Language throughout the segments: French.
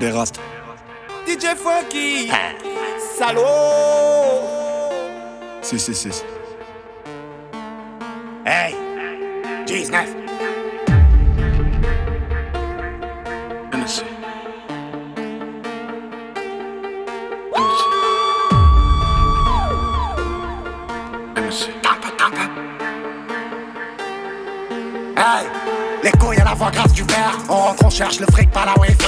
des rastes. DJ Funky. Salaud. Si, si, si. Hey. 19 NSC. NSC. Tampa, tampa Hey. Les couilles à la voix grasse du père On rentre, on cherche le fric par la wifi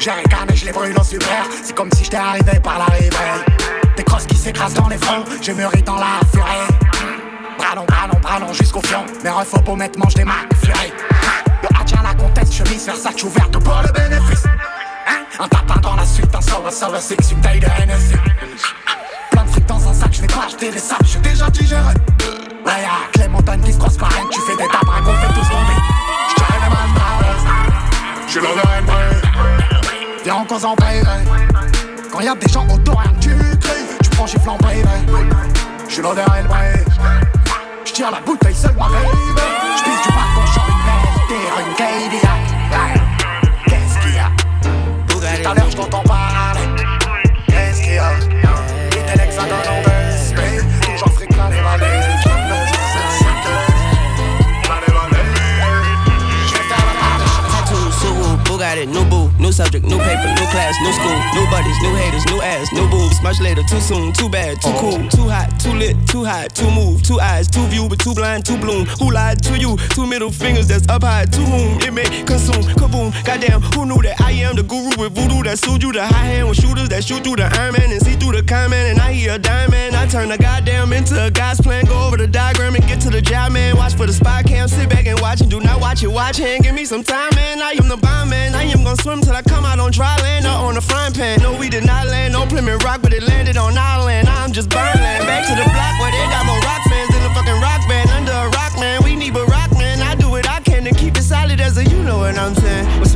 J'ai ricané, je les brûle au super. C'est comme si j'étais arrivé par la réveil Des crosses qui s'écrasent dans les fronts. Je mûris dans la furée long, bras long jusqu'au fion Mes refs pour mettre mange des marques furie Yo, ah tiens la comtesse, chemise Versace ouverte pour le bénéfice. Hein? Un tapin dans la suite, un sauveur, sauveur, six, une taille de NSC Plein de fric dans un sac, je vais pas acheter des sacs, j'ai déjà digéré. Ouais, y'a les montagnes qui se croisent par tu fais des tapins qu'on fait tous tomber J'tire les balles traverses, j'suis là de NB Cause en baby Quand y'a des gens autour, rien que tu cries. Tu prends gifle en baby J'suis là de NB J'tire la bouteille seul ma baby. J'pisse du balcon, j'en une belle une Cadillac. Qu'est-ce qu'il y a? Tout à l'heure j't'entends parler. Qu'est-ce qu'il y a? Et l'hexagone new subject, new paper, new class, new school, new buddies, new haters, new ass, new boobs. Much later, too soon, too bad, too cool, too hot, too lit, too hot, too move, two eyes, too view, but too blind, too bloom. Who lied to you? Two middle fingers that's up high, to whom it may consume. Kaboom, goddamn, who knew that I am the guru with voodoo that sued you? The high hand with shooters that shoot through the Iron Man and see through the comment. And I hear a diamond, I turn the goddamn into a God's plan. Go over the diagram and get to the job, man. Watch for the spy cam, sit back and watch and do not watch it. Watch hand, give me some time, man. I am the gonna swim till I come out on dry land or on the frying pan. No, we did not land on Plymouth Rock, but it landed on island. I'm just buying. Back to the block where they got more rock fans than a fucking rock band. Under a rock, man. We need but rock, man. I do what I can to keep it solid as a you know what I'm saying.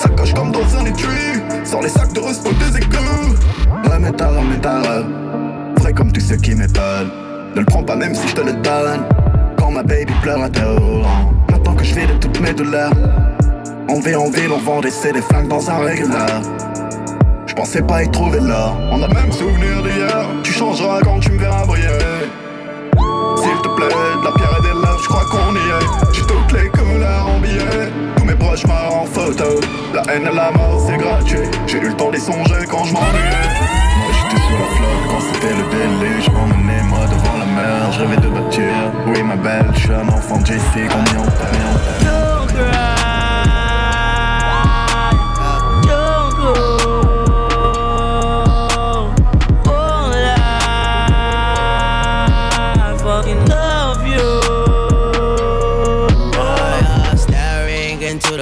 La sacoche comme dans un étui Sans les sacs de resto des égouts Remets ta remets ta Vrai comme tous ceux qui m'épaulent Ne le prends pas même si je te le donne Quand ma baby pleure à dos Maintenant que je vis de toutes mes douleurs On vit en ville, on vend des CD flingues dans un régular je pensais pas y trouver là. On a même souvenir d'hier. Tu changeras quand tu me verras briller. S'il te plaît, de la pierre et des lèvres, je crois qu'on y est. J'ai toutes les couleurs en billets. Proches morts en photo. La haine et la mort, c'est gratuit. J'ai eu le temps d'y songer quand je m'ennuyais. Moi j'étais sur la flotte quand c'était le déluge. Je m'emmenais moi devant la mer. Je rêvais de bâtir. Oui, ma belle, je suis un enfant de JC. Combien on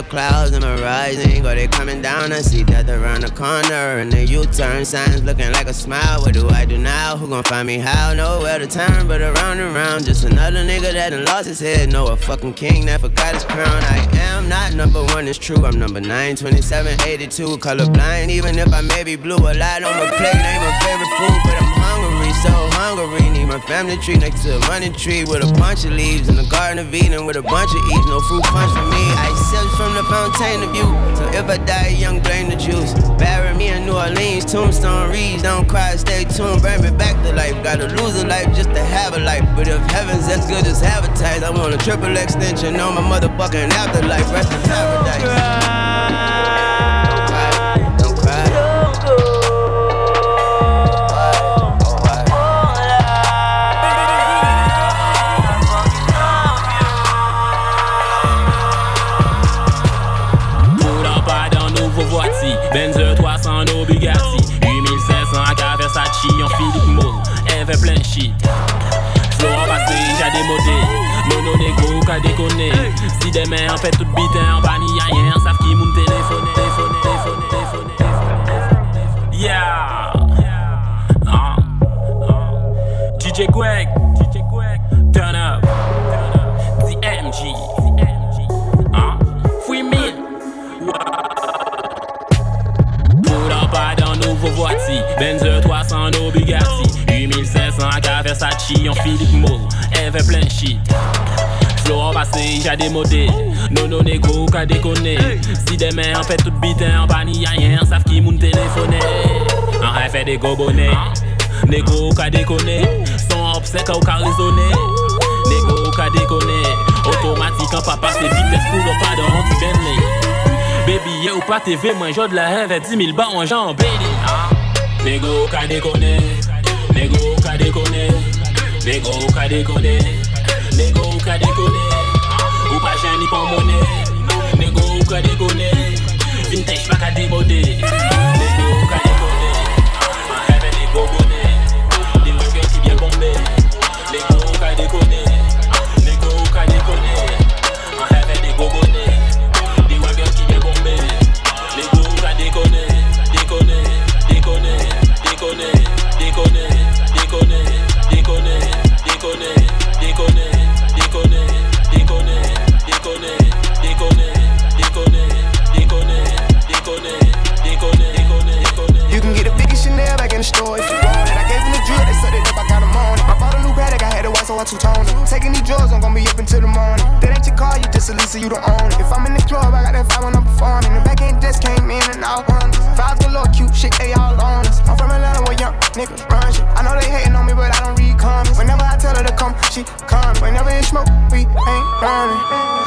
clouds in I'm rising. Or they coming down, I see death around the corner. And the U-turn signs looking like a smile. What do I do now? Who gon' find me how? Nowhere to turn, but around and around. Just another nigga that done lost his head. No, a fucking king that forgot his crown. I am not number one, it's true. I'm number 9, 27, 82. Colorblind, even if I may be blue. A lot on my plate, ain't my favorite food, but I'm so hungry. Need my family tree next to a money tree with a bunch of leaves in the garden of Eden with a bunch of eats. No fruit punch for me. I sips from the fountain of youth. So if I die young, blame the juice. Bury me in New Orleans, tombstone reads. Don't cry, stay tuned, bring me back to life. Gotta lose a life just to have a life. But if heaven's as good as advertised, I want a triple extension on my motherfucking afterlife. Rest in paradise. Don't fait plein de shit. Flora Bastille, a démodé. Mono négro, qu'a déconné. Si demain, on fait toute bite, hein, en banni ailleurs, savent qui m'ont téléphoné, téléphoné, téléphoné, téléphoné, téléphoné. Yeah! DJ Quake, DJ turn up, the MG, the MG. Pour 300 no Bugatti. Gucci yon Philip Moore, evè plen shit Flow an pase, ija demode, nou nou nego ka dekone Si demen an pet tout biten, an bani ayen, saf ki moun telefone An refè de gobone, nego ka dekone Son opsek ou ka rezone, nego ka dekone Otomatik an pa pase, vites pou lopa de anti-benle Baby ye ou pa TV, mwen jod la heve, 10.000 ba an jan bedi Nego ka dekone, nego Bego ou ka dekode Nego ou ka dekode Ou pa jen ni pon mone Nego ou ka dekode Vintage pa ka debode. Nego ou ka dekode An bone Di mwen gen I'm until the morning. That ain't your car, you just a Lisa, you don't own it. If I'm in the club, I got that five when I'm performing. The back end just came in and out on Fives galore, cute shit, they all on us. I'm from Atlanta where young niggas run shit. I know they hating on me, but I don't read comments. Whenever I tell her to come, she come. Whenever it's smoke, we ain't running.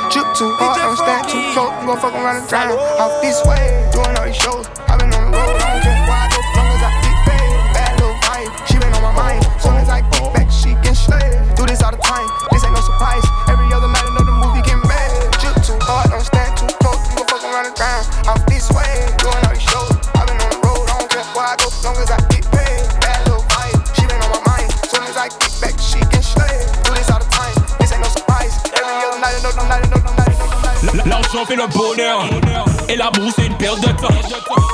Juke too hard, don't stand too close. Gon' fuck around and drown. Off this way, doing all these shows. I've been on the road, I don't care Et l'amour c'est une perte de temps.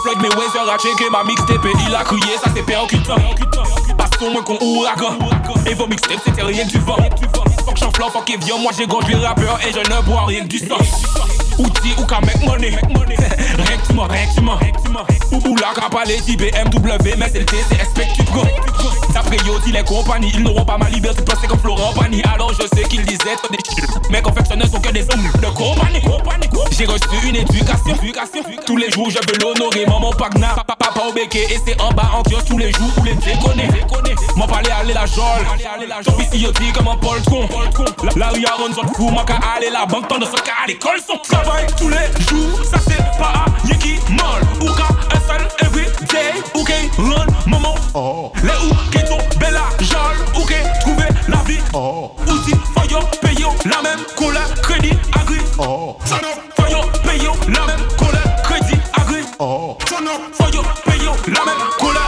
Floyd Mayweather a checké ma mixtape Et il a crié ça c'est percutant. Passons moins qu'on ouragan. Et vos mixtapes c'était rien que du vent. Fuck j'en flanc, fuck Evian Moi j'ai grandi rappeur et je ne bois rien que du sang. Outil ou qu'à make money Rien que tu m'as, rien que tu m'as Ou ou la qu'à parler BMW Mais c'est le T, c'est expect tu D'après yo dit les compagnies Ils n'auront pas ma liberté. De penser comme Florent Pagny. Alors je sais qu'ils disaient des Mais confectionneurs sont que des hommes de compagnie J'ai reçu une éducation Tous les jours je veux l'honorer. Maman Pagna, papa, papa au béquet Et c'est en bas en kiosque tous les jours pour les déconner M'en parler aller la jole. J'en ici yo dit comme un poltron La, rue à zone fou Moi qu'à aller la banque Tant de ce cas à l'école sont. Travail tous les jours Ça c'est pas à qui molle. Ou qu'à Hassan every day Ou okay, run moment oh. Les ou qui tombent la jale trouver la vie oh. Outil faillot la même colère Crédit agri oh. Sonop faillot payant la même colère Crédit agri oh. Sonop faillot payant la même colère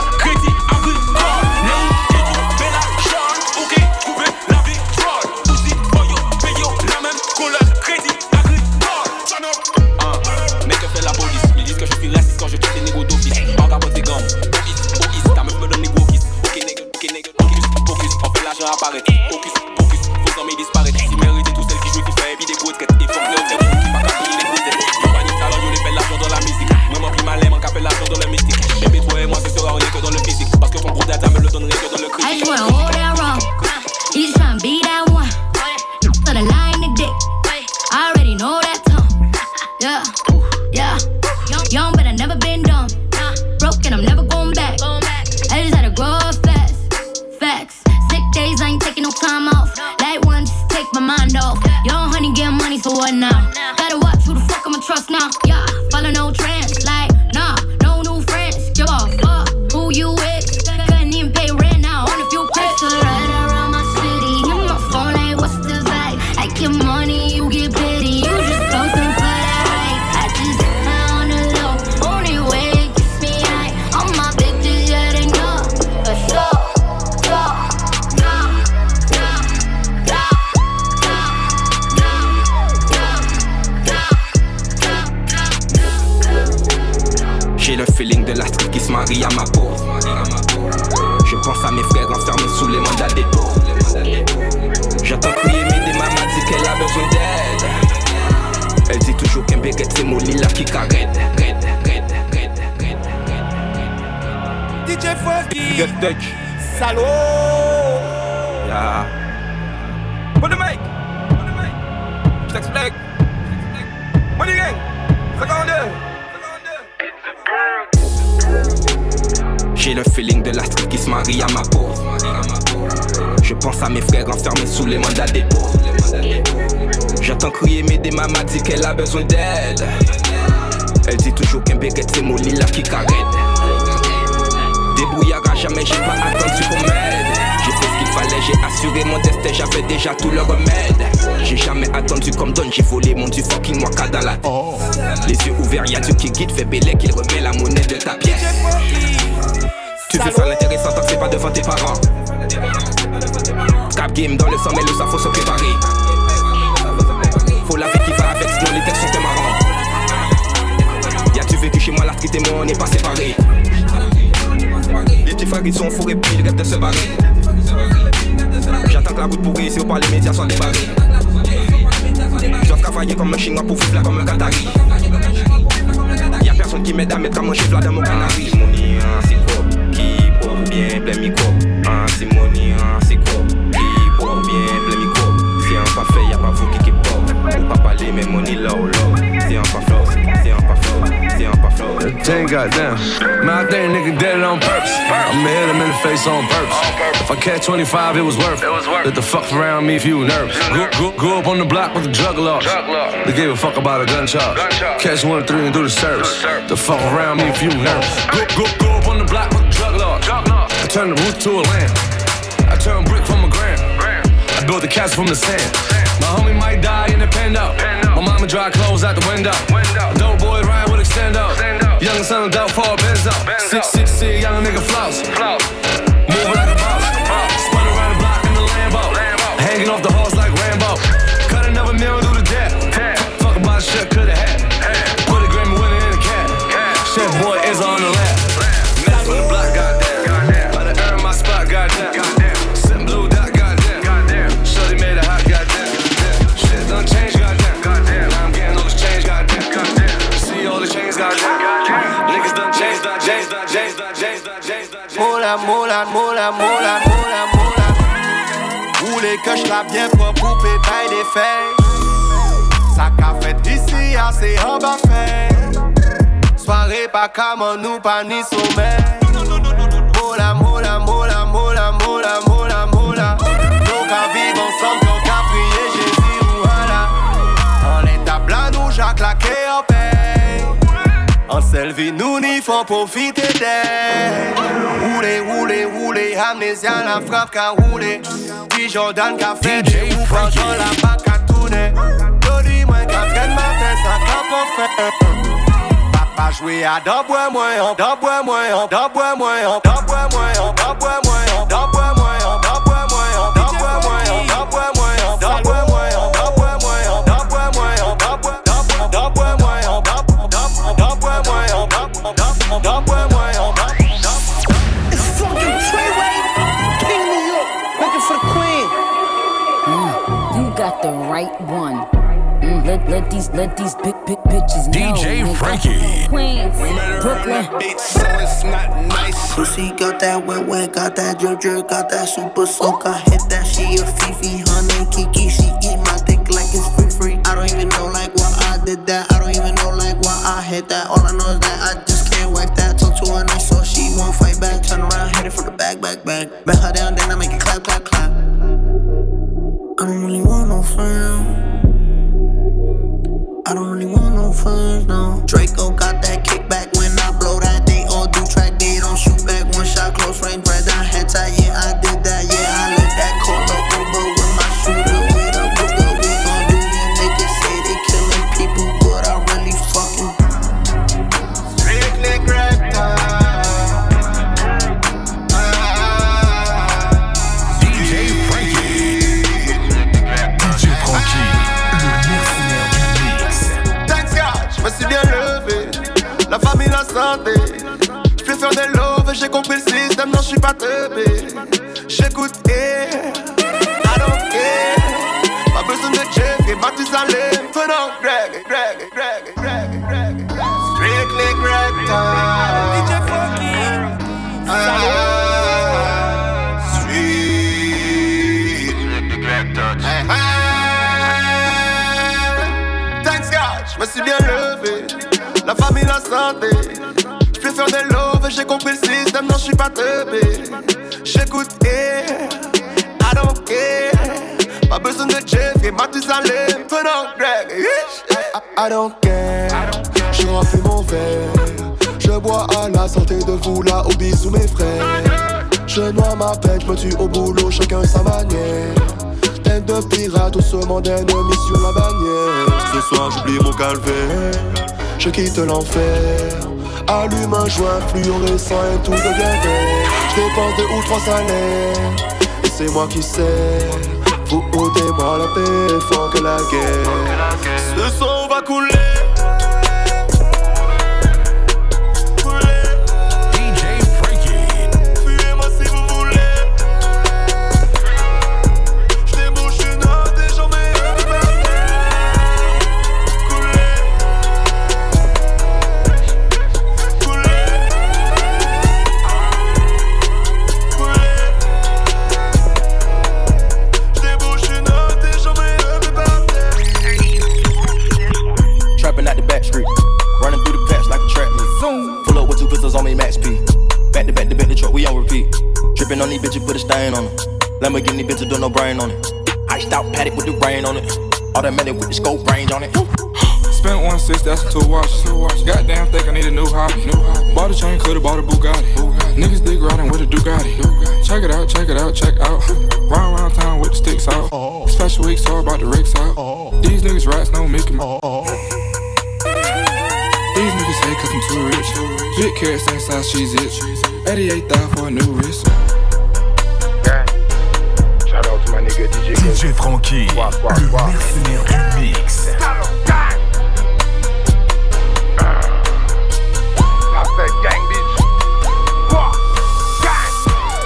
fait disparaître mériter tous celles qui jouent FIFA et puis des Et hôtels, qui capter les fait dans la musique. Fait dans le mystique. Et moi sera que dans le physique. Parce que le que dans le Dutch. Salaud Yeah. Put the mic. Put the mic. Je t'explique. Money gang. 52. J'ai le feeling de la street qui se marie à ma peau. Je pense à mes frères enfermés sous les mandats dépôt. J'entends crier mais maman dit qu'elle a besoin d'aide. Elle dit toujours qu'un béguet c'est mon là qui carène. Débrouillard à jamais, j'ai pas attendu qu'on m'aide. J'ai fait ce qu'il fallait, j'ai assuré mon destin, j'avais déjà tout le remède. J'ai jamais attendu comme donne, j'ai volé mon du fucking waka dans la. Les yeux ouverts, y'a Dieu qui guide, fait bélé qu'il remet la monnaie de ta pièce. Tu fais ça l'intéressant tant que pas devant tes parents. Cap game dans le sang, mais le sang faut se préparer. Faut la vie qui va avec, sinon les textes sont marrants. Y'a tu vécu chez moi, la street et moi on n'est pas séparés. Les petits frères ils sont fourrés puis ils rêvent de se barrer. J'attends que la route pourrie, si au pas les médias soient débarrés. Dois travailler comme un chinois pour foutre là comme un qatari. Y'a personne qui m'aide à mettre à manger là dans mon canari. Hein, c'est quoi? Qui pour bien plein micro? Ah, Simoni, hein, c'est quoi? Qui pour bien plein micro? Si un pas fait, y'a pas vous qui qui pop. Ou pas parler, mais money low low. Si 10, goddamn. Man, I think nigga did it on purpose. I'ma hit him in the face on purpose. If I catch 25, it was worth it. Let the fuck around me if you nervous. Grew, grew, grew up on the block with the drug law. They gave a fuck about a gun. Catch one, three, and do the service. The fuck around me if you nervous. Grew, grew, grew up on the block with the drug law. I turned the roof to a lamp. I turned brick from a gram. I built the castle from the sand. My homie might die in the pen up. My mama dry clothes out the window. Young son of dope for a benzo. Six six six, young nigga floss. Moving like a boss. Spun around the block in the Lambo. Hanging off the horse que je la bien propre pour pépaille des feuilles. Ça qu'a fait ici, assez en bas fait. Soirée pas comme nous, pas ni sommeil. Moula, moula, moula, moula, moula, moula, En selfie, nous n'y faut profiter d'elle. Roulez, roulez, roulez, amnésia, la frappe qu'a roulé. Puis Jordan qu'a fait des ouf, dans la bac à tourner. Dis-moi qu'à peine matin, ça qu'a pas fait. Papa joué à d'abord moi, d'abord moi, d'abord moi, d'abord moi, d'abord moi, d'abord moi, d'abord let, let these let these big big bitches know. DJ nigga. Frankie. Queens, Brooklyn. so it's not nice. Pussy got that wet wet, got that drip drip, got that super soak. I hit that, she a Fifi, honey Kiki. She eat my dick like it's free free. I don't even know like why I did that. I don't even know like why I hit that. All I know is that I just can't wipe that. Talk to her nice so she won't fight back. Turn around, hit it for the back, back, back. Bet her down, then I make it clap, clap, clap. I don't really want no friends. Draco got that kickback. compris le système, non, je suis pas teubé. J'écoute et I don't care. Pas besoin de check et battu salé. Prenons Greg, Greg, Greg, Greg, Greg. Strictly Greg DJ Funky. Sweet. Greg Touch. Hey. Thanks God, je me suis bien levé. La famille, la santé. Je préfère des j'ai compris le système, non, je suis pas teubé. J'écoute et I don't care. Pas besoin de Jeffrey, Matusalem, Fernand Greg. I, I, I don't care. Je remplis mon verre. Je bois à la santé de vous là, au bisous mes frères. Je noie ma peine, je me tue au boulot, chacun sa manière. Tête de pirate, tout ce monde ennemi sur la bannière. Ce soir, j'oublie mon calvaire. Je quitte l'enfer. Allume un joint fluorescent et tout devient vert. Je deux ou trois salaires, et c'est moi qui sais. Vous ôtez-moi la paix, fort que la guerre. Ce sang va couler. bitch with no brain on it. Iced out paddock with the rain on it. Automatic with the scope range on it. Spent one six, that's two watches. Goddamn, think I need a new hobby. New hobby. Bought a chain, coulda bought a Bugatti. Bugatti. Niggas dig riding with a Ducati. Bugatti. Check it out, check it out, check out. round round town with the sticks out. Oh. Special weeks, all about the ricks out. Oh. These niggas rats no Mickey Mouse. Oh. These niggas hate cause I'm too rich. Big carrots size, she's it. 88 thousand for a new wrist. DJ, DJ Frankie, le mercenaire du mix.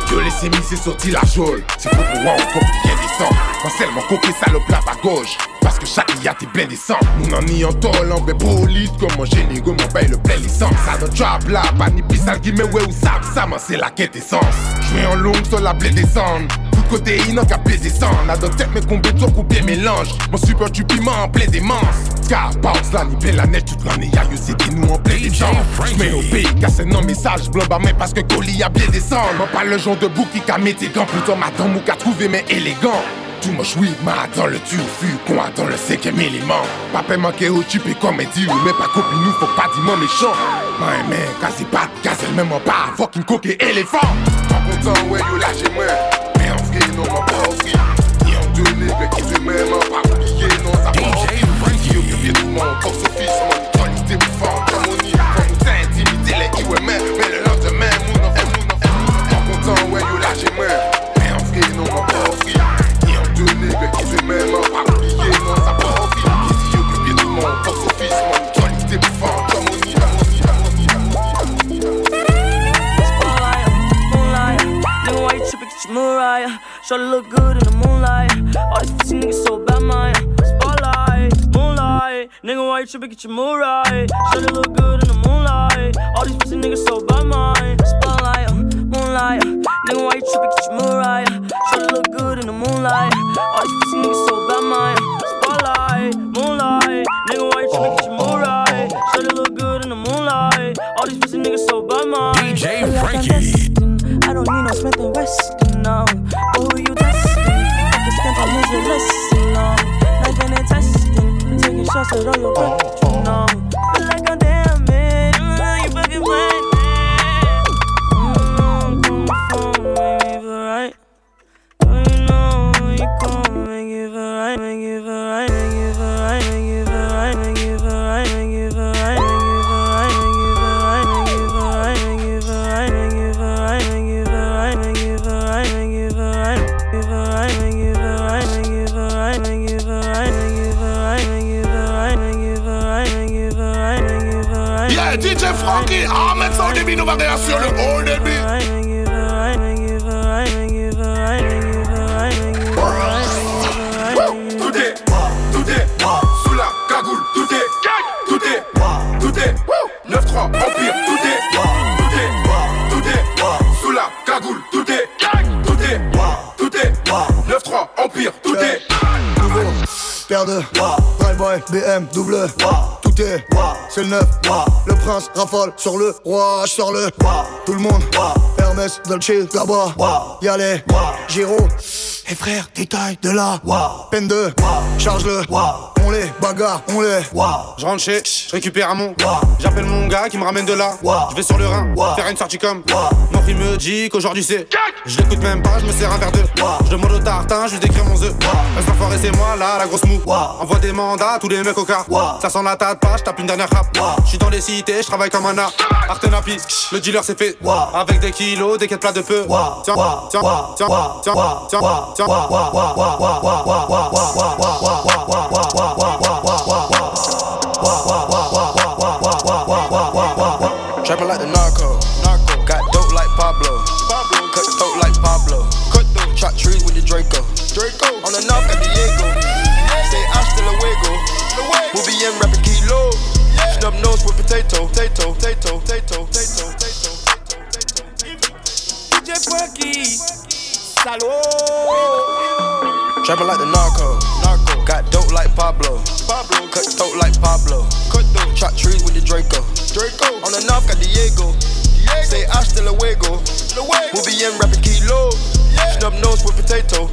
Je l'ai sémissé sorti la geôle, c'est pour pouvoir encore bien descendre. Marcel, mon coquet salope là à gauche. Parce que chaque IA t'es plein d'essence. Mon en y en tolant, ben bolide Comme mon génigo m'en paye le plein licence Ça dans job là, pas ni pissal qui me ouais ou ça Ça m'en c'est la quête essence J'vais en longue sur la blé descendre Côté inan qu'à plaisir sans. La dans tête mais combien toi coupé mélange? Mon super tu piment en plein démence Car pas la ni la neige toute l'année Y'a eu c'était nous en plein gens J'mets au pays car c'est non message Blanc bas mais parce que colis a bien descendre Moi pas le genre de bouc qui qu'a mes tes gants. Plutôt madame ou qu'a trouvé mais élégant too much weed, ma dans le tu fut dans le cinquième élément. Pas paix manqué au chip et comédie, ou mais pas copie nous, faut pas dire méchant. Man, man, quasi pas de gaz, elle même en bas, fucking coke et éléphant. Pas content, ouais, you lâchez moi. Mais en vrai, non, m'en pas offri. Et en deux nègres qui se même, pas oublié, non, ça pas offri. Qui occupé tout mon corps, son fils, mon qualité, mon fort, harmonie. Quand nous t'intimider, les IWM, mais le lendemain, mon enfant, mon enfant. Pas content, ouais, you lâchez moi. fire. Sure look good in the moonlight. All these niggas so bad, my Spotlight, moonlight. Nigga, why you tripping? Get your mood right. Sure look good in the moonlight. All these pussy niggas so bad, my Spotlight, moonlight. Nigga, why you tripping? Get your mood right. Sure look good in the moonlight. All these pussy niggas so bad, my Spotlight, moonlight. Nigga, why you tripping? Get your mood right. Sure look good in the moonlight. All these pussy niggas so bad, mine. DJ Frankie don't need no Smith and Wesson, no. Who you testing? I can stand my needs listening, listen, no. Life in testing. Taking shots at all your oh, oh. breath. Rafale sur le roi, sors le Tout le monde, Hermès, Dolce, là-bas. Y'a les Giro et frère, détail de la peine de. Charge-le, on les bagarre, on les Je rentre chez, je récupère un mon J'appelle mon gars qui me ramène de là Je vais sur le Rhin, faire une sortie comme Mon fils me dit qu'aujourd'hui c'est Je l'écoute même pas, je me sers un verre de Je demande au tartin, je lui décris mon œuf Reste enfoiré c'est moi là, la grosse mou Envoie des mandats, tous les mecs au car Ça sent la tête pas, je tape une dernière rap Je suis dans les cités, je travaille comme un art Artenapi, le dealer c'est fait Avec des kilos, des quêtes plats de peu Tiens, tiens, tiens, tiens, tiens, tiens Trapping like the narco. narco. Got dope like Pablo. Pablo. Cut throat like Pablo. Cut throat. Chop trees with the Draco. Draco. On the north got Diego. Say hasta luego. We'll be in rapping kilo. Snub nose with. Potato. Potato. Diego. Diego. Say hasta luego. luego. We'll be in rapping kilo. Yeah. Snub nose with potato.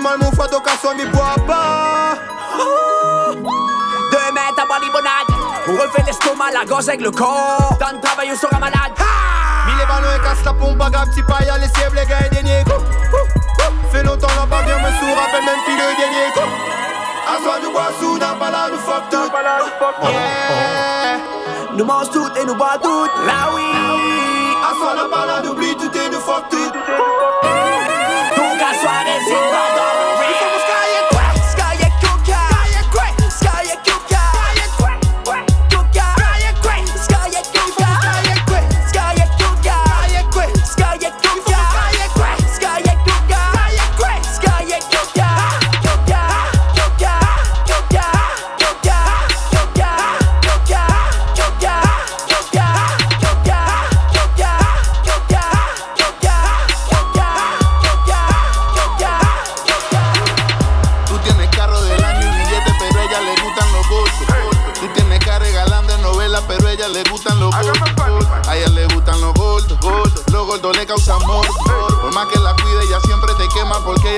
Mal, mon foie d'occasion, mais bois pas. Demain, t'as pas limonade. On refait l'estomac, la gorge avec le corps. Dans le travail, on sera malade. Mis les ballons et casse la pompe, bagarre, petit paille, les sièvres, les gars, et dernier coup. Fait longtemps, n'a pas bien, me sous, rappelle même plus le dernier. Assois, nous bois sous, n'a pas là, nous fuck tout. Yeah. Nous mange tout et nous bois tout. Là oui. Assois, n'a pas là, n'oublie tout et nous fuck tout.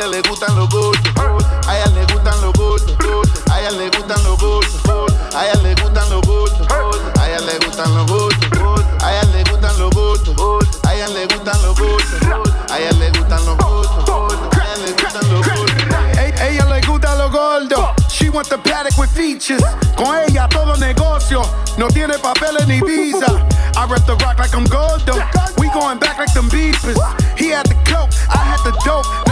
Ella le gustan los gordos. A ella le gustan los gordos. A ella le gustan los gordos. A ella le gustan los gordos. A ella le gustan los gordos. A ella le gustan los gordos. A ella le gustan los gordos. A ella le gustan los gordos. A ella le gustan los gordos. She want the paddock with features. Con ella todo negocio. No tiene papeles ni visa. I rep the rock like I'm Gordo. We going back like them beepers. He had the coke, I had the dope.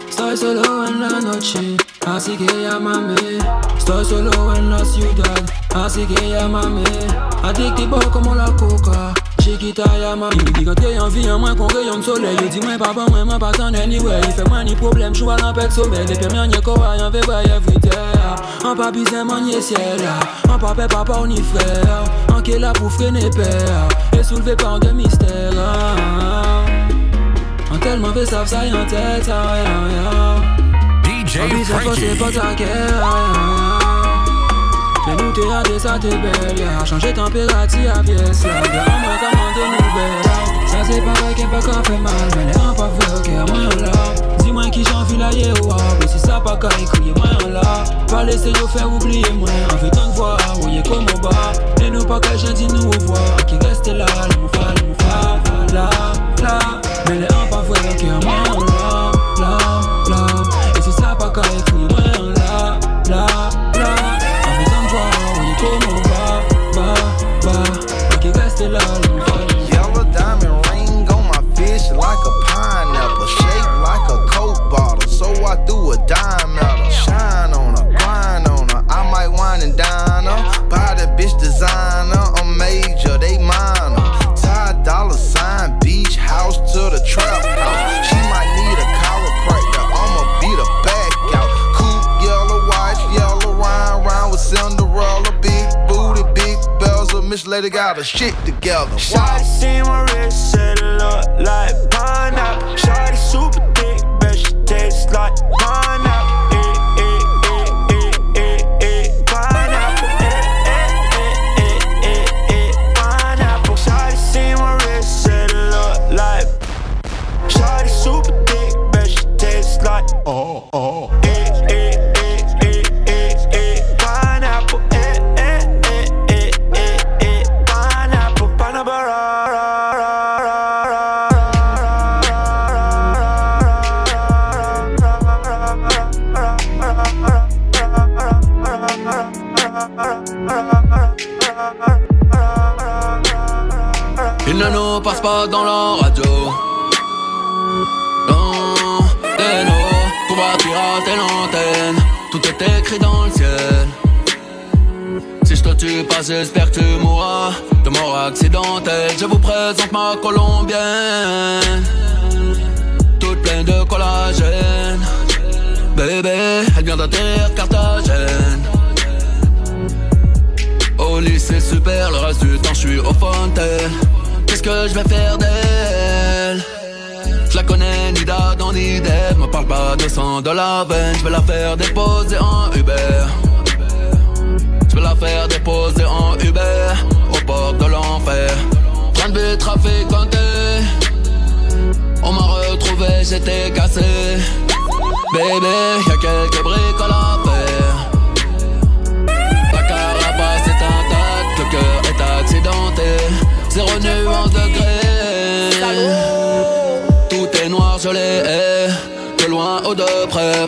en la noche, así que llámame. Estoy solo en la ciudad, así que llámame. Adictivo como la coca. Chiquita ya mami Il dit quand t'es en vie, en moins qu'on rayon de soleil. Il dit moi papa, moi pas t'en anyway. Fait moins ni problème, j'vois l'empêche de sommeil Les premiers n'y quoi, y'en fait vrai everyday En papi c'est mon ciel. En papa, papa, on y frère. En qui là pour freiner père. Et soulever par de mystère En tellement fait ça, ça y en tête, DJ Frankie pas ta guerre mais nous t'es ça t'es belle, yeah. Changer température à pièce, yeah. Nouvelles, Ça c'est pas vrai qu'elle pas qu'à fait mal, mais les gens pas fait ok, moi là. Dis-moi qui j'en vis là, yeah. Mais si ça pas qu'à écrire, moi là. Pas laisser nous faire oublier, moi. On fait fois, voyez comme au bas. Et nous pas qu'à dit nous revoir. Qui reste là. Mais les will give my love, love. Lady got her shit together. Shawty see my wrist, it look like pineapple. Shawty super de la veine Je vais la faire déposer en Uber. Je vais la faire déposer en Uber Au port de l'enfer. Train de trafiquanté On m'a retrouvé, j'étais cassé. Bébé, y'a quelques briques à la faire. La carapace est intacte, le cœur est accidenté. Zéro nuance de Tout De près,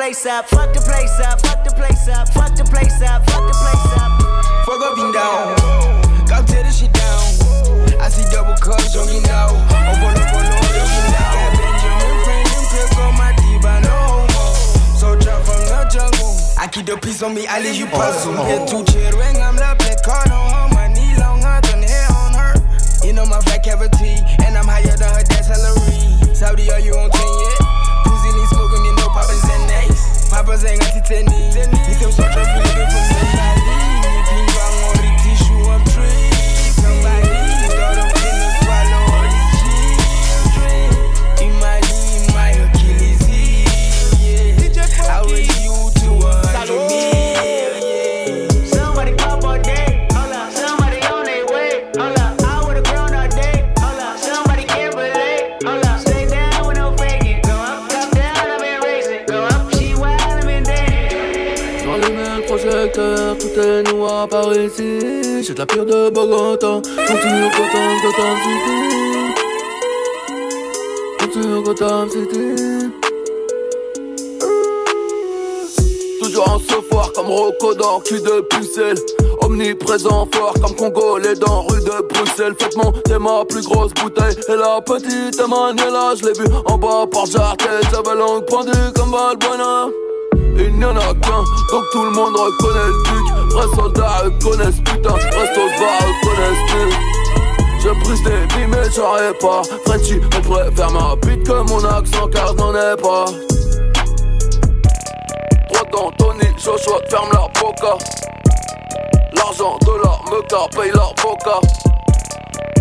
place up, fuck the place up, fuck the place up, fuck the place up, fuck the place up. Fuck up and down, come tear this shit down. I see double cups, don't you know? Over the phone, don't you know? Got Benjamin Franklin pills on my deep, I no homo. So drop from the jungle. I keep the peace on me, I leave you oh, puzzle. Oh. Get too chill, ring, I'm the black card on her. My knee longer than hair on her. You know my fat cavity, and I'm higher than her dad's salary. Saudi, are you on 10 I present quand il tennis. Il t'aime sur le plus J'ai de la pire de Bogota. Continue Gotham, City. Continue Gotham City. Toujours en voir comme Rocco dans cul de pucelle. Omniprésent fort comme Congolais dans rue de Bruxelles. Faites monter ma plus grosse bouteille. Et la petite Manuela, je l'ai vue en bas par Jartet. J'avais langue pendue comme Balbuena. Il n'y en a qu'un, donc tout le monde reconnaît le. Putain, reste aux bars reconnaissent plus. Je brise des vies mais j'aurais pas. Frenchy, elle préfère ma bite que mon accent car je n'en ai pas. Droit d'Anthony, Joshua ferme la boca. L'argent de la meca paye l'avocat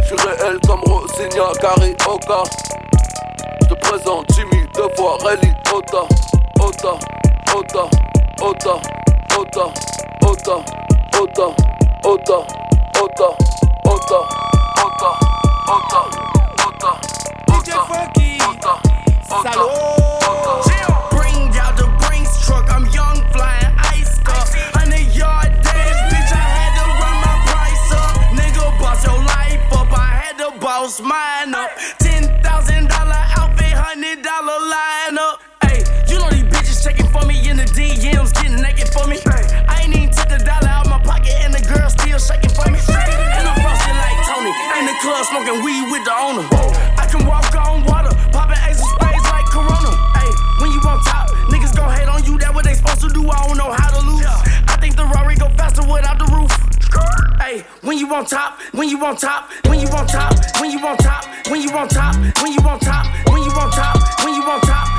J'suis réel comme Rosigna, Carioca J'te présente Jimmy deux fois Relly Ota Ota Ota Ota Ota Ota Ota Ota Ota Ota Ota Ota Ota Ota Bring out the Brinks truck, I'm young flying ice cup. Hundred yard dash, bitch, I had to run my price up. Nigga, boss your life up, I had to boss mine up. Ten thousand dollar outfit, hundred dollar line up. Hey, you know these bitches checking for me in the DMs, naked for me. I ain't even took a dollar out my pocket, and the girl still shaking for me. And I'm frosted like Tony, in the club smoking weed with the owner. I can walk on water, popping ace of sprays like Corona. Hey, when you on top, niggas gon' hate on you. That what they supposed to do. I don't know how to lose. I think the Rari go faster without the roof. Hey, when you on top, when you on top, when you on top, when you on top, when you on top, when you on top, when you on top, when you on top,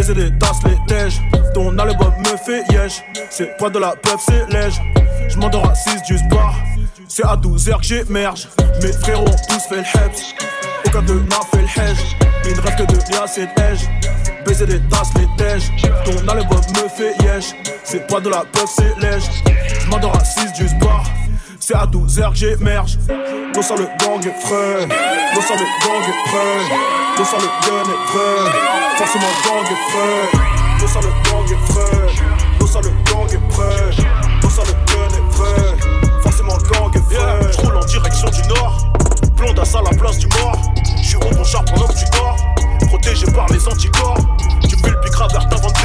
Baiser des tasses, les tèges. Ton bob me fait yesh. C'est pas de la peuf, c'est lège. J'm'endors à 6 du bar. C'est à 12h que j'émerge. Mes frérots tous fait le aucun d'eux n'a fait le hedge. Une rêve que de liasse et de hedge. Baiser des tasses, les tèges. Ton bob me fait yesh. C'est pas de la peuf, c'est lège. J'm'endors à 6 du bar. C'est à 12h que j'émerge. L'eau le gang est frais. L'eau le gang est prêt. Je sens le gun et vrai, forcément gang et frère. Je sens le gang est frère, je sens le gang est frère. Je sens le gun et vrai, forcément gang et frère. Je roule en direction du nord, blonde à ça la place du mort. Je suis mon char pendant que tu dors, protégé par les anticorps. Tu fais le picra vers ta vente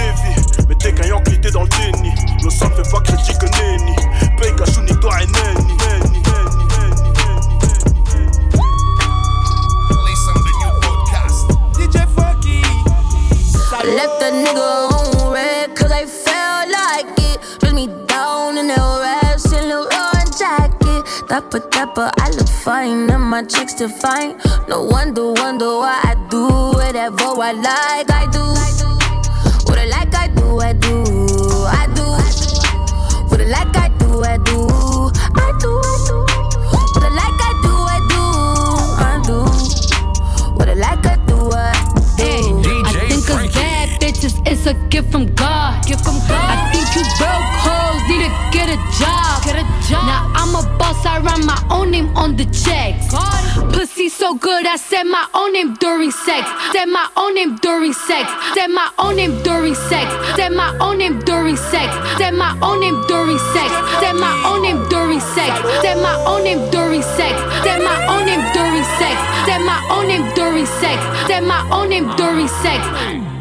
mais t'es qu'un yankee, t'es dans le déni. Le sang fait pas critique, nenni. Paye cachou, ni toi et nenni. Left a nigga on red cause I felt like it. Dress me down in the rest in the run jacket. Dapper, dapper, I look fine and my checks to fine. No wonder, wonder why I do whatever I like. I do. What I like, I do, I do. I do. What I like, I do, I do. A gift from God. Gift from God. I think you broke hoes need to get a job. Get a job. Now I'm a boss. I write my own name on the checks. Pussy so good, I said my own name during sex. Said my own name during sex. Said my own name during sex. Said my own name during sex. Said my own name during sex. Said my own name during sex. Said my own name during sex. Said my own name during sex. Said my own name during sex. Said my own name during sex.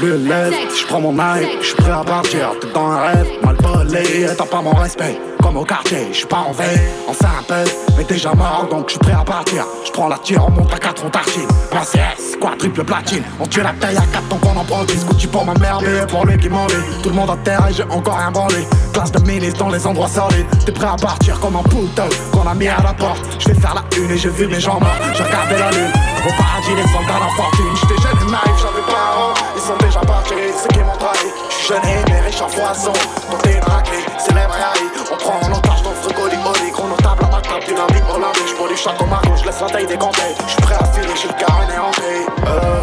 Plus lève. Je prends mon je suis prêt à partir, tout dans un rêve. Mal volé, t'as pas mon respect. Comme au quartier, je suis pas en veille, on s'appelle, mais déjà mort donc je suis prêt à partir. Je prends la tire, on monte à 4, on t'archive. Moi CS, quoi, triple platine. On tue la taille à 4 donc on en prend 10. tu pour ma merde pour lui qui m'enlève. Tout le monde à terre et j'ai encore rien branlé. Classe de milice dans les endroits solides. T'es prêt à partir comme un poulpe qu'on a mis à la porte. Je vais faire la une et j'ai vu mes jambes morts. J'ai regardé la lune. Au paradis, les soldats la fortune. J'étais jeune et naïf, j'avais pas un Ils sont déjà partis, ceux qui m'ont trahi. Jeune et mes riches en foison, dans tes raclés, célèbre et On prend en otage dans le frigo des mollets, gros notable à ma table, dynamique olympique. J'produis chaque au marron, j'laisse la taille des J'suis prêt à filer, j'suis le carré néanté. Euh.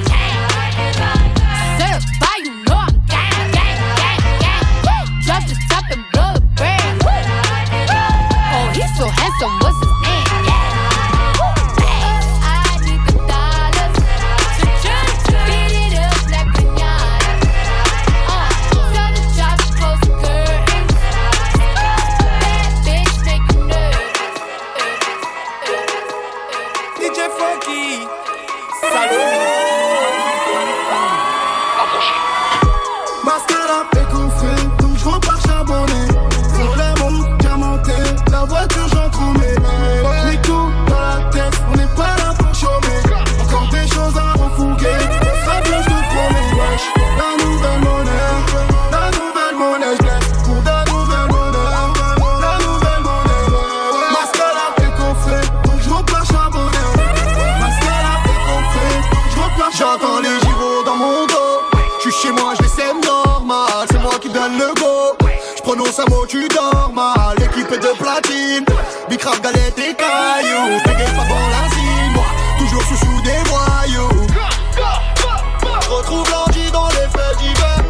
platine. Bicrave, galette et cailloux. Bégué pas dans la moi. Toujours sous sous des voyous. Retrouve l'ordi dans les faits divers.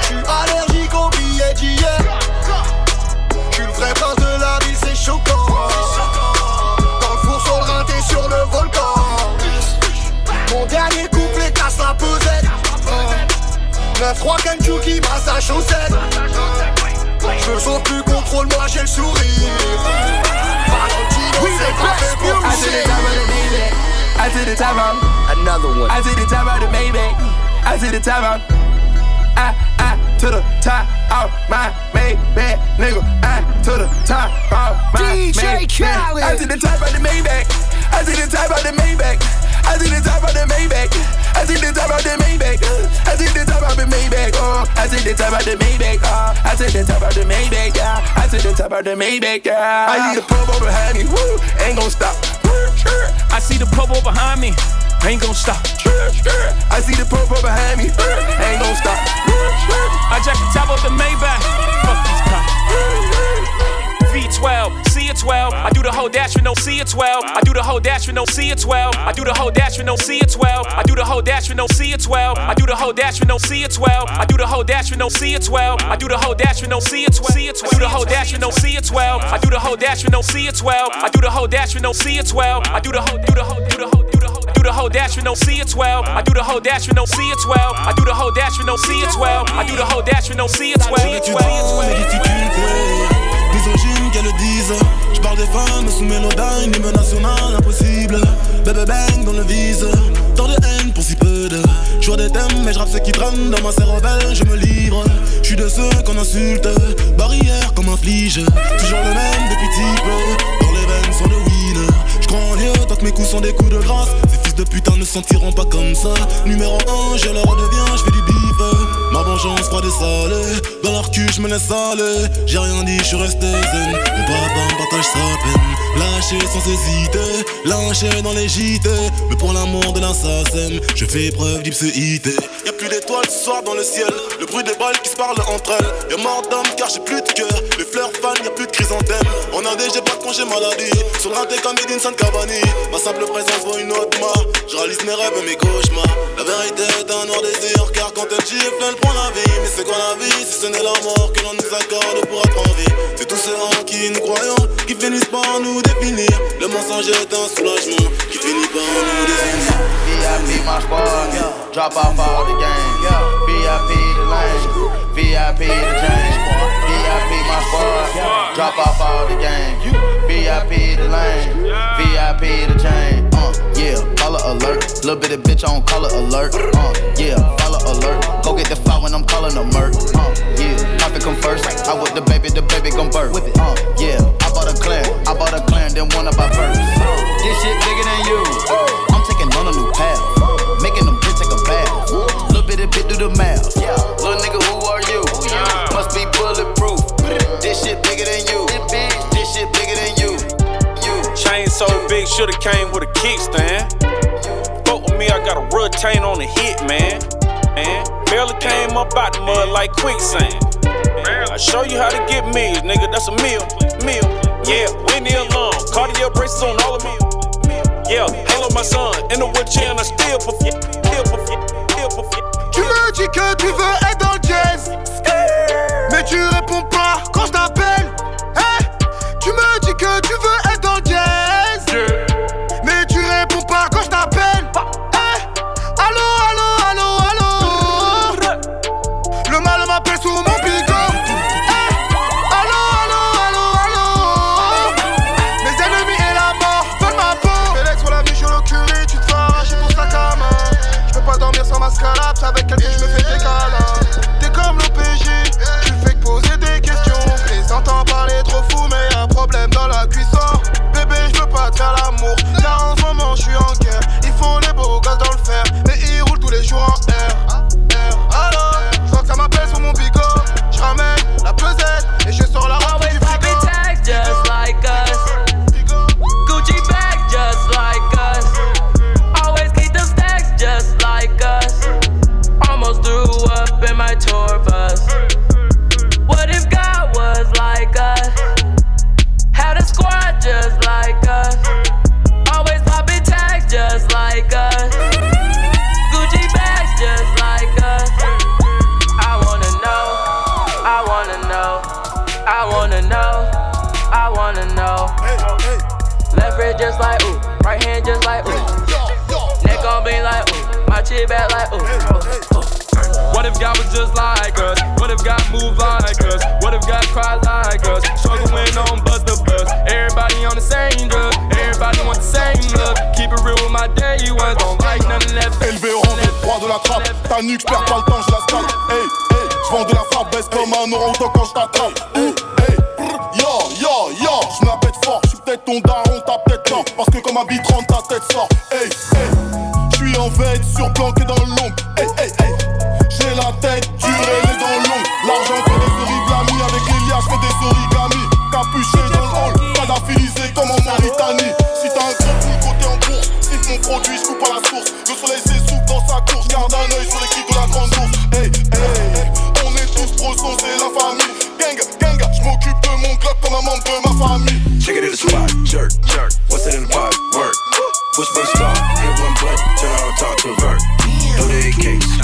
J'suis allergique aux billets d'hier. J'suis le vrai prince de la ville, c'est choquant. Dans le four sur le sur le volcan. Mon dernier couplet casse la posette. 9-3 Kentucky, brasse sa chaussette. me sens plus contrôle-moi, j'ai le sourire. The best. I did it time of the baby. I did. Another one. I did it time out the baby. I did it time out. I I to the top of my Maybach, nigga. I to the top of my DJ Khaled. I did the time out the Maybach. I did the time out the Maybach. I did the time out the Maybach. I see the top of the Maybach. Uh. I see the top of the Maybach. Oh, I see the top of the Maybach. Uh. I see the top of the Maybach. Yeah, I see the top of the Maybach. Yeah, I see the purple behind me. Woo, ain't gon' stop. I see the purple behind me. Ain't gon' stop. I see the purple behind me. Ain't gon' stop. I jack the top of the Maybach. Fuck these cops. V12, C a 12. I do the whole dash with no C a 12. I do the whole dash with no C a 12. I do the whole dash with no C a 12. I do the whole dash with no C a 12. I do the whole dash with no C a 12. I do the whole dash with no C a 12. I do the whole dash with no C a 12. I do the whole dash with no C a 12. I do the whole dash with no C a 12. I do the whole dash with no C a 12. I do the whole do the whole do the whole do the whole do the whole dash with no C a 12. I do the whole dash with no C a 12. I do the whole dash with no C a 12. I do the whole dash with no C a 12 le. Je parle des femmes sous mélodyne, l'hymne national impossible. Bébé bang dans le vise, tant de haine pour si peu de. Choix des thèmes, mais je rappe ce qui traîne dans ma cervelle, je me livre. Je suis de ceux qu'on insulte, barrière comme un flige. Toujours le même depuis type, dans les veines sont de win. banlieue, tant que mes coups sont des coups de grâce. Ces de putain ne sentiront pas comme ça. Numéro 1, je leur deviens, je fais du bif. Ma vengeance froide des salée. Dans leur cul, je me laisse aller. J'ai rien dit, je suis resté zen. Mon papa me partage sa peine. Lâché sans hésiter, lâché dans les JT. Mais pour l'amour de l'assassin, je fais preuve d'ipséité. Y'a plus d'étoiles ce soir dans le ciel. Le bruit des balles qui se parlent entre elles. Y'a mort d'homme car j'ai plus de cœur. Les fleurs fanent, y'a plus de chrysanthème. On a déjà pas de congé maladie. Sur le raté comme Edinson Cavani. Ma simple présence vaut une autre main. Je réalise mes rêves et mes cauchemars. La vérité est un noir désir car quand elle gifle, elle prend la vie. Mais c'est quoi la vie si ce n'est la mort que l'on nous accorde pour être en vie? C'est tous ceux en qui nous croyons qui finissent par nous définir. Le mensonge est un soulagement qui finit par nous désunir. VIP my squad, drop off all the gang. VIP the lane, VIP the. VIP my drop off all the gang. VIP the lane, VIP the chain. Yeah, color alert. Little bit of bitch on color alert. Uh, yeah, follow alert. Go get the file when I'm calling a murk. Uh, yeah, profit come first. I with the baby, the baby gon' birth. Uh, yeah, I bought a clan, I bought a clan, then one of my first. This shit bigger than you. I'm taking on a new path. Making them bitch take a bath. Little bit of bit do the math. Little nigga, who so shoulda came with a kickstand. Fuck with me, I got a routine on the hit, man. Man, barely came up out the mud like quicksand. I show you how to get meals, nigga. That's a meal, meal. Yeah, Winnie alone, cardio braces on all of me. Yeah, Halo my son, in the wheelchair and I still perform. Tu me dis que tu veux être dans le jazz Mais tu réponds pas quand je t'appelle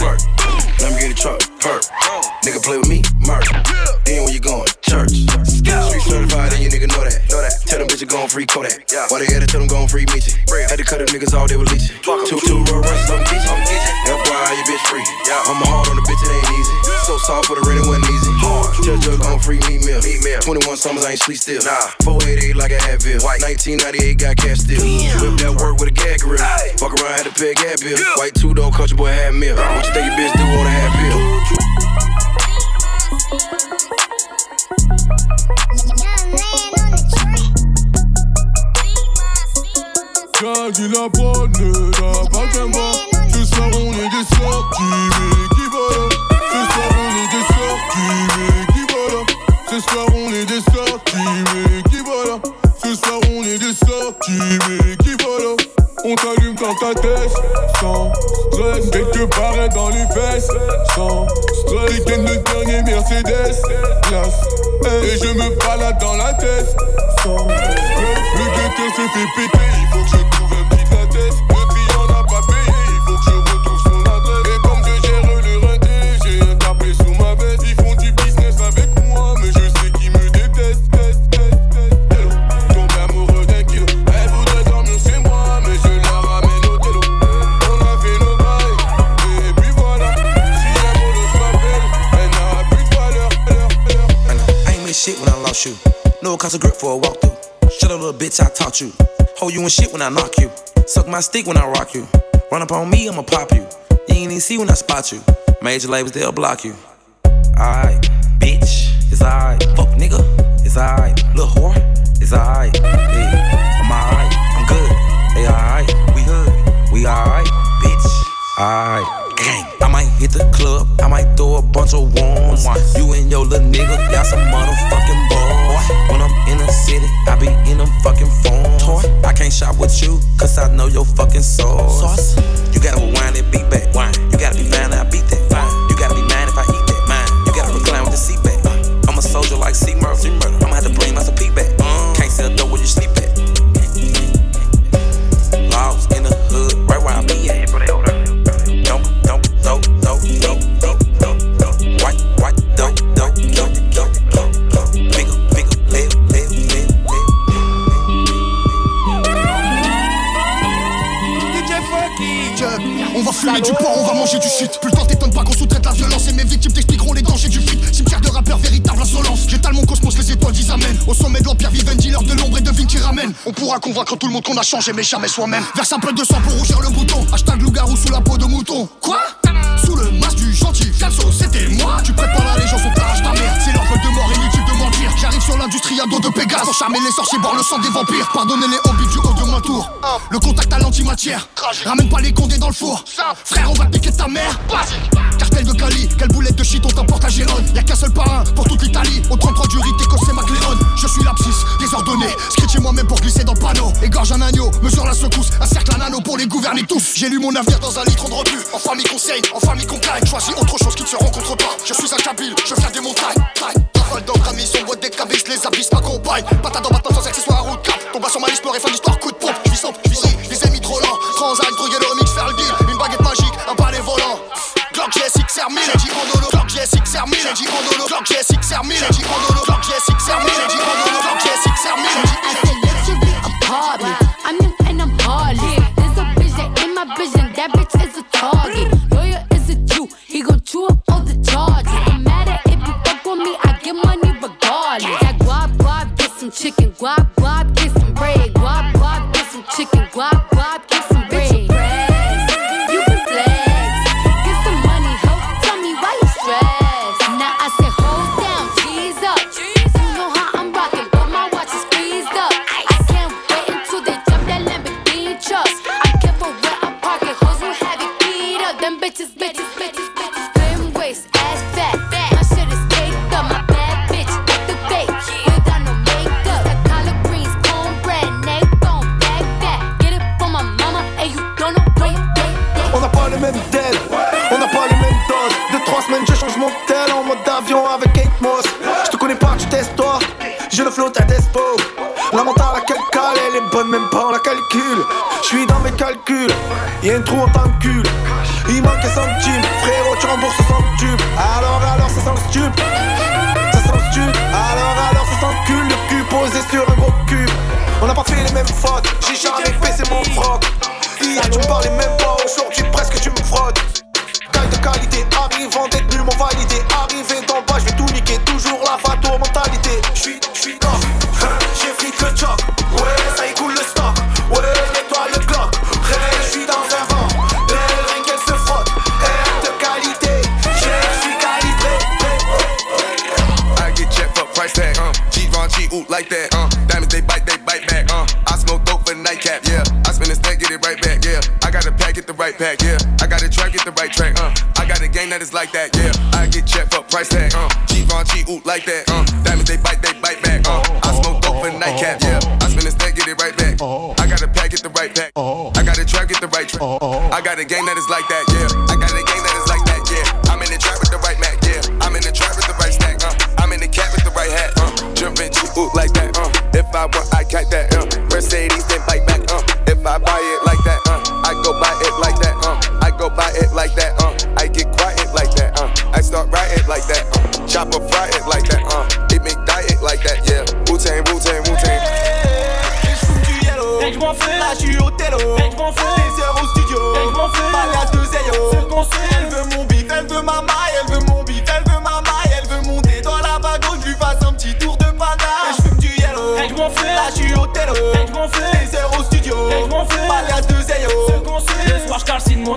AK, squirt. Let me get a truck, perk. Nigga play with me, murk. Then where you going? Church. Street certified, and you nigga know that. Know that. Tell them bitches gon' free Kodak. Why they had to tell them gon' free Meechie? Had to cut them niggas all they were leeching. Two, two roll runs, I'm teaching. FYI, you bitch free. I'm hard on the bitch, it ain't easy. So soft for the rent, Shell jug on free meat meal. Meat meal. 21 summers, I ain't sleep still. Nah. 488 like a Advil. White. 1998 got cash still. Damn. Whip that work with a gag grip. Aye. Fuck around, had to pay a gag bill. Yeah. White two door, culture boy had meal. What you think your bitch do on a half bill? Gardez la bonne, la pas tellement, ce soir on est des sorties, qui vole. On t'allume quand ta tête sans stress. Quelque paraît dans les fesses sans stress. Weekend de dernier Mercedes classe. Et je me balade dans la tête sans stress. Le DT se fait péter. Cost of grip for a walkthrough. Shut up, little bitch, I taught you. Hold you in shit when I knock you. Suck my stick when I rock you. Run up on me, I'ma pop you. You ain't even see when I spot you. Major labels, they'll block you. Alright, bitch, it's alright. Fuck nigga, it's alright. Little whore, it's alright. Yeah, I'm alright, I'm good. Hey, alright, we hood, we alright, bitch, alright. Gang, I might hit the club, I might throw a bunch of ones. You and your little nigga got some motherfucking balls. When I'm in the city, I be in them fucking phones. I can't shop with you, cause I know your fucking sauce. You gotta rewind that beat back. You gotta be fine, I beat that. Convaincre tout le monde qu'on a changé, mais jamais soi-même. Verse un peu de sang pour rougir le bouton. Hashtag loup-garou sous la peau de mouton. Quoi? Sous le masque du gentil, Calso, c'était moi. Tu prêtes pas la légion, on t'arrache ta mère. C'est leur vol de mort, inutile de mentir. J'arrive sur l'industrie à dos de Pégase. Pour charmer les sorciers, boire le sang des vampires. Pardonnez les hobbies du haut de ma tour. Le contact à l'antimatière. Ramène pas les condés dans le four. Frère, on va piquer ta mère. Quelle boulette de shit on t'emporte à Gérone. Y'a qu'un seul parrain pour toute l'Italie. Au 33 du rite, écossais McLeod. Je suis l'abscisse, désordonné. Scritché moi-même pour glisser dans le panneau. Égorge un agneau, mesure la secousse. Un cercle un anneau pour les gouverner tous. J'ai lu mon avenir dans un litre de rebut. En famille conseil, en famille compagne. Choisis autre chose qui ne se rencontre pas. Je suis un kabyle, je viens des montagnes. Parole d'homme, ramis, son boîte des cabisses, les abysses m'accompagnent. Patate dans maintenant sans accessoire, route cap. Tomba sur ma liste, pleure et fin d'histoire, coup de pompe. Je suis les amis trop lents. Transact, droguer le R1000, j'ai dit Andolo, Glock GSX R1000, j'ai dit Andolo, Glock GSX R1000, j'ai dit Andolo, Glock GSX R1000, j'ai dit Andolo, Glock GSX R1000, j'ai dit nightcap, yeah. I spend the stack, get it right back. I got a pack, get the right pack. I got a trap, get the right track. I got a game that is like that, yeah. I got a game that is like that, yeah. I'm in the trap with the right Mac, yeah. I'm in the trap with the right stack, uh. I'm in the cap with the right hat, uh. Jumping, ooh, like that, uh. If I want, I got that, uh. Mercedes, then bite back, uh. If I buy it like that, uh. I go buy it like that, uh. I go buy it like that, uh. I get quiet like that, uh. I start writing like that, uh. Chopper fry it like Fais, là je suis au télo. Fais, heures au studio. Rien que je m'en fais, bagage de Zeyo. Ce qu'on sait, elle veut mon bif, elle veut ma maille, elle veut mon bif, elle veut ma maille, elle veut monter dans la wagon, je lui fasse un petit tour de panache. Je fume du yellow. Rien que je m'en fais, là je suis au télo. Fais, heures au studio. Rien que je m'en fais, bagage de Zeyo. Ce qu'on le soir je calcine mon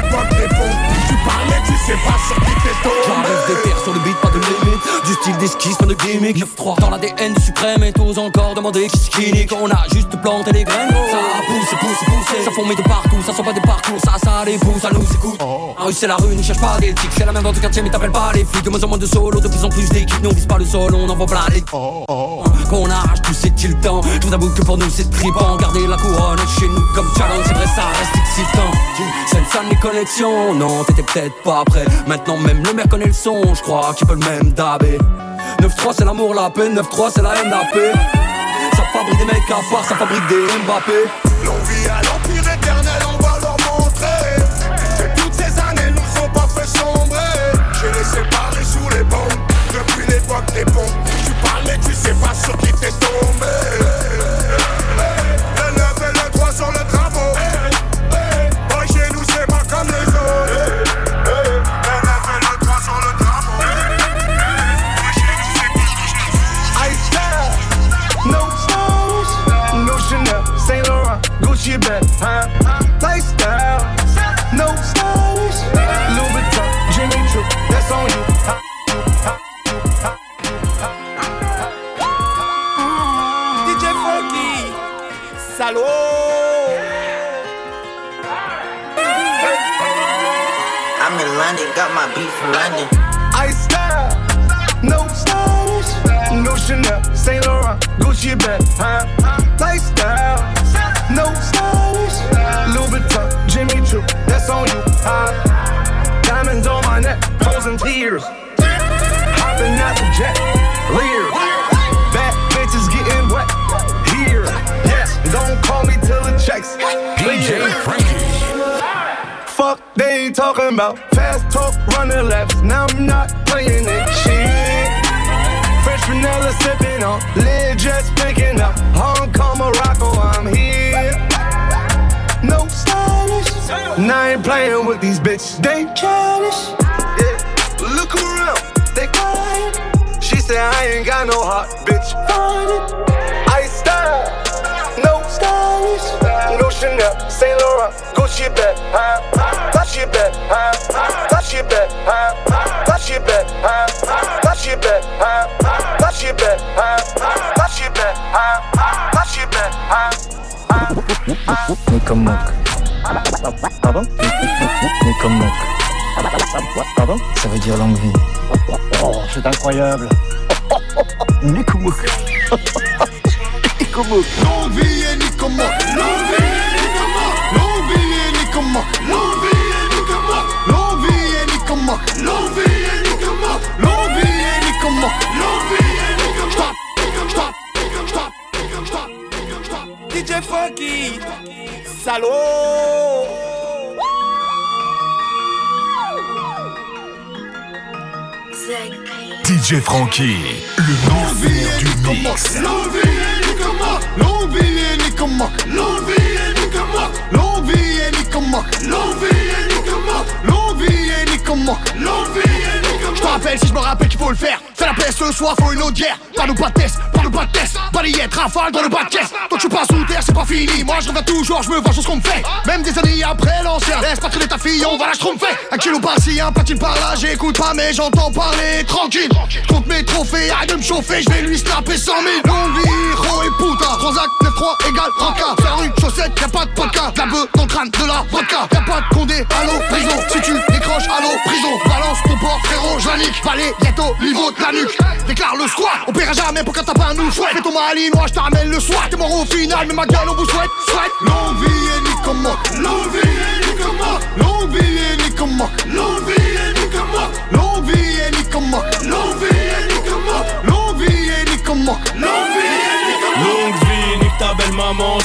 l'époque des pompes Tu parlais, tu sais pas sur qui t'es J'arrive des tombé terres sur le beat, pas de limite. Du style d'esquisse, pas de gimmick 9-3 dans l'ADN du suprême Et t'oses encore demander qui c'est qui nique On a juste planté les graines. Ça pousse, pousse, pousse Ça fourmille de partout, ça sent pas des parcours. Ça, ça les pousse, ça nous écoute. La rue c'est la rue, ne cherche pas d'éthique C'est la même dans ton quartier mais t'appelles pas les flics. De moins en moins de solo, de plus en plus d'équipes. Nous on vise pas le sol, on envoie plein les Qu'on arrache tout c'est-il le temps Je vous avoue que pour nous c'est tripant. Garder la couronne chez nous comme challenge C'est vrai ça reste excitant. C'est Non t'étais peut-être pas prêt. Maintenant même le maire connaît le son. Je crois qu'il peut le même dabé. 9-3 c'est l'amour, la peine 9-3 c'est la haine, la paix. Ça fabrique des mecs à part, ça fabrique des Mbappé. L'envie à l'empire éternel, on va leur montrer Que toutes ces années nous ont pas fait sombrer. J'ai les séparés sous les bombes Depuis l'époque des pompes Tu parlais, tu sais pas sur qui t'es tombé I'm in London, got my beat from London. I style, no stones, no Chanel, Saint Laurent, Gucci bag, huh? Lifestyle, no stones, Louis Vuitton, Jimmy Choo, that's on you, huh? Diamonds on my neck, frozen tears, hopping out the jet, leer. Bad bitches getting wet here. Yes, don't call me till the checks clear. Fuck they talking about fast talk, running laps. Now I'm not playing it. Shit. Fresh vanilla sipping on, lid just picking up. Hong Kong, Morocco, I'm here. No stylish. Now I ain't playing with these bitches. They childish. Yeah. Look around, they quiet. She said I ain't got no heart, bitch. Find it. Chanel, Saint Laurent, Gucci bag, huh? Gucci bag, huh? Gucci bag, huh? Gucci bag, huh? Gucci bag, huh? Gucci bag, huh? Gucci bag, huh? Gucci bag, Nikomok. Pardon? Ça veut dire longue vie. Oh, c'est incroyable. Nikomok. Nikomok. Longue vie et Nikomok. Longue vie nikamok L'envie est nikamok L'envie est nikamok L'envie est nikamok L'envie est nikamok L'envie est nikamok Stop, stop, stop, stop, DJ Funky Salaud DJ Frankie, le l'envie du mix. L'envie est nikamok L'envie est nikamok L'envie est Nicomoc. L'envie et Nicomoc. L'envie et Nicomoc. L'envie et Nicomoc. Je te rappelle si je me rappelle qu'il faut le faire. Ce soir, faut une autre guerre. Pas nous pas de test, pas nous pas de test. Balayette, rafale dans le bas de caisse. Toi tu passes sous terre, c'est pas fini. Moi je reviens toujours, je me venge sur ce qu'on me fait. Même des années après l'ancien. Laisse pas traîner ta fille, on va la tromper. Un kilo par-ci, un platine par-là. J'écoute pas, mais j'entends parler tranquille. Je compte mes trophées, arrête de me chauffer. Je vais lui snapper 100 000. Longue vie, et puta. Transac 9-3 égale ranka. Faire une chaussette, y'a pas de podcast. La beuh dans le crâne de la vodka. Y'a pas de condé, allô, prison. Si tu décroches, allô, prison. Balance ton port, frérot, je la nique. Balai, au niveau de la nuque. Déclare le squat, on paiera jamais pour quand t'as pas nous chouette. Fais ton malinois, je te ramène le soir. T'es mort au final, mais ma gueule, on vous souhaite, souhaite. Longue vie et Nikomok. Longue vie et Nikomok. Longue vie et Nikomok. Longue vie et Nikomok. Longue vie et Nikomok. Longue vie et Nikomok. Longue vie et Nikomok. Longue vie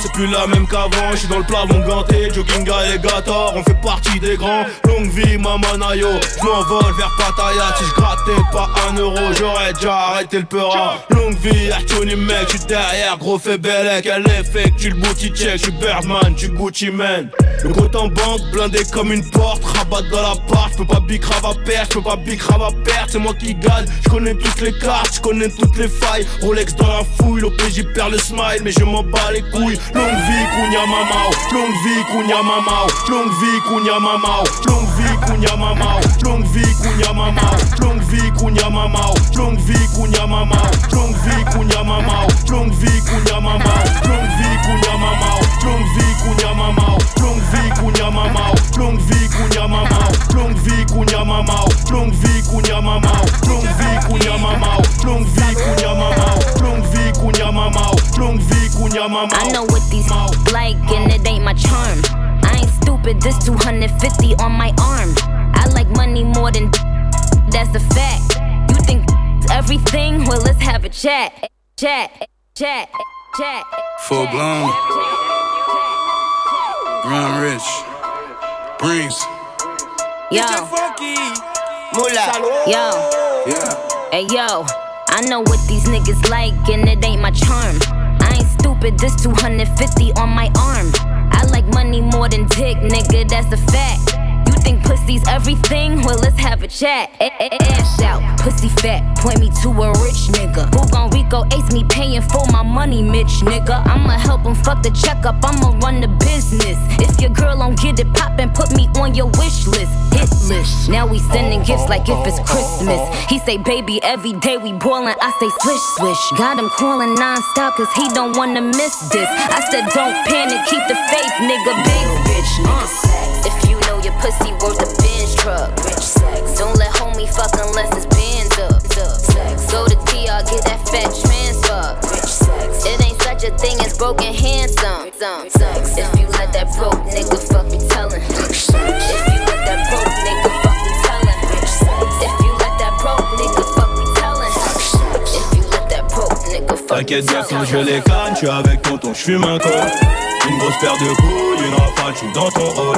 c'est plus la même qu'avant. Je suis dans le plafond ganté, jogging alligator, on fait partie des grands. Longue vie, maman Nayo, je vers Pattaya. Si je grattais pas un euro, j'aurais déjà arrêté le peura. Longue vie, Artoni mec, je suis derrière, gros fait. Elle est fake, tu le booty check, je suis Birdman, tu Gucci man. Le compte en banque, blindé comme une porte, rabat dans la part, je peux pas big à perdre, je peux pas big à perdre, c'est moi qui gagne. Je connais toutes les cartes, je connais toutes les failles. Rolex dans la fouille, l'OPJ perd le smile, mais je m'en bats les couilles. Longue vie, Kounia Mamao, longue vie, Kounia Mamao, longue vie, Kounia Mamao, longue vie, Kounia Mamao, longue vie, Kounia Mamao, longue vie, Kounia Mamao, longue vie, Kounia Mamao, longue vie, Kounia Mamao, longue vie, Kounia Mamao, longue vie, Kounia Mamao, longue vie, Kounia Mamao, longue vie, Kounia Mamao, longue vie, Kounia Mamao, longue vie, Kounia Mamao, longue vie, Kounia Mamao, longue vie, Kounia Mamao, longue vie, Kounia Mamao, longue vie, Kounia Mamao, longue vie, Kounia Mamao. I know what these like, and it ain't my charm. I ain't stupid, this 250 on my arm. I like money more than that's a fact. You think everything? Well, let's have a chat. Chat, chat, chat. Full blown. Run rich. Brings. Yo. Yo. Yeah. Hey yo, I know what these niggas like, and it ain't my charm. Stupid, this 250 on my arm. I like money more than dick, nigga, that's a fact. Think pussy's everything? Well, let's have a chat. Ass out, pussy fat, point me to a rich nigga. Who gon' Rico ace me paying for my money, Mitch nigga? I'ma help him fuck the checkup, I'ma run the business. If your girl don't get it poppin', put me on your wish list, hit list. Now we sending gifts like if it's Christmas. He say, baby, every day we boilin', I say, swish, swish. Got him callin' non-stop, cause he don't wanna miss this. I said, don't panic, keep the faith, nigga, big bitch, nigga. Pussy worth a Benz truck, rich sex. Don't let homie fuck unless it's bands up. Sex. Go to TR, get that fat transfer. Rich sex. It ain't such a thing as broken handsome. Um. Sex. If you let that broke nigga fuck me tellin'. If you let that broke nigga fuck me tellin'. If you let that broke nigga fuck me tellin'. If you let that broke nigga fuck me T'inquiète quand je les canne, je suis avec tonton, je fume un col. Une grosse paire de couilles, une rafale, je suis dans ton rôle.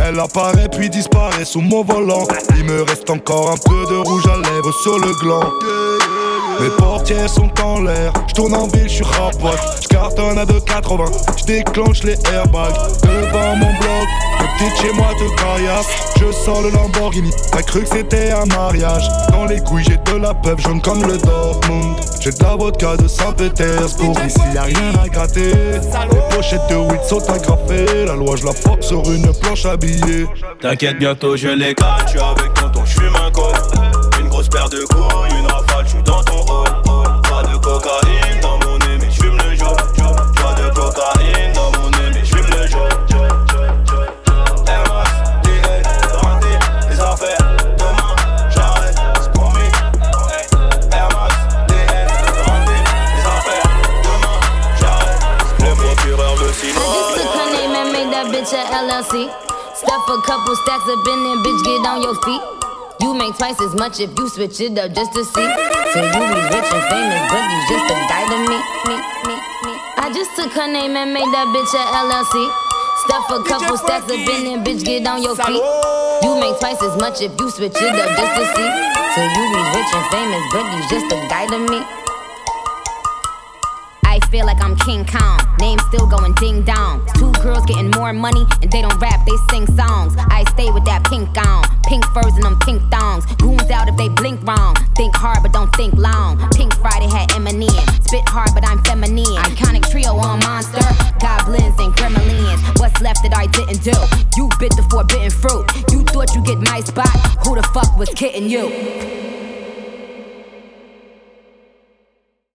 Elle apparaît puis disparaît sous mon volant. Il me reste encore un peu de rouge à lèvres sur le gland. Mes portières sont en l'air, je tourne en ville, je suis rapote, je cartonne à 2,80, je déclenche les airbags devant mon bloc. Petite chez moi de caillasse, je sors le Lamborghini. T'as cru que c'était un mariage Dans les couilles j'ai de la peuple jaune comme le Dortmund. J'ai de la vodka de Saint-Pétersbourg, ici y'a rien à gratter. Les pochettes de weed sont agrafées, la loi je la force sur une planche habillée. T'inquiète, bientôt je les je suis avec tonton, je fume un. Une grosse paire de couilles, une rafale, je dans ton hall. A couple stacks up in there, bitch, get on your feet. You make twice as much if you switch it up just to see. So you be rich and famous, but you just a guy to me, me, me, me. I just took her name and made that bitch a LLC. Stuff a couple stacks up in there, bitch, get on your feet. You make twice as much if you switch it up just to see. So you be rich and famous, but you just a guy to me. Feel like I'm King Kong. Name still going ding dong. Two girls getting more money and they don't rap, they sing songs. I stay with that pink on. Pink furs and them pink thongs. Goons out if they blink wrong. Think hard but don't think long. Pink Friday had Eminem. Spit hard but I'm feminine. Iconic trio on monster. Goblins and gremlins. What's left that I didn't do? You bit the forbidden fruit. You thought you get my spot. Who the fuck was kidding you?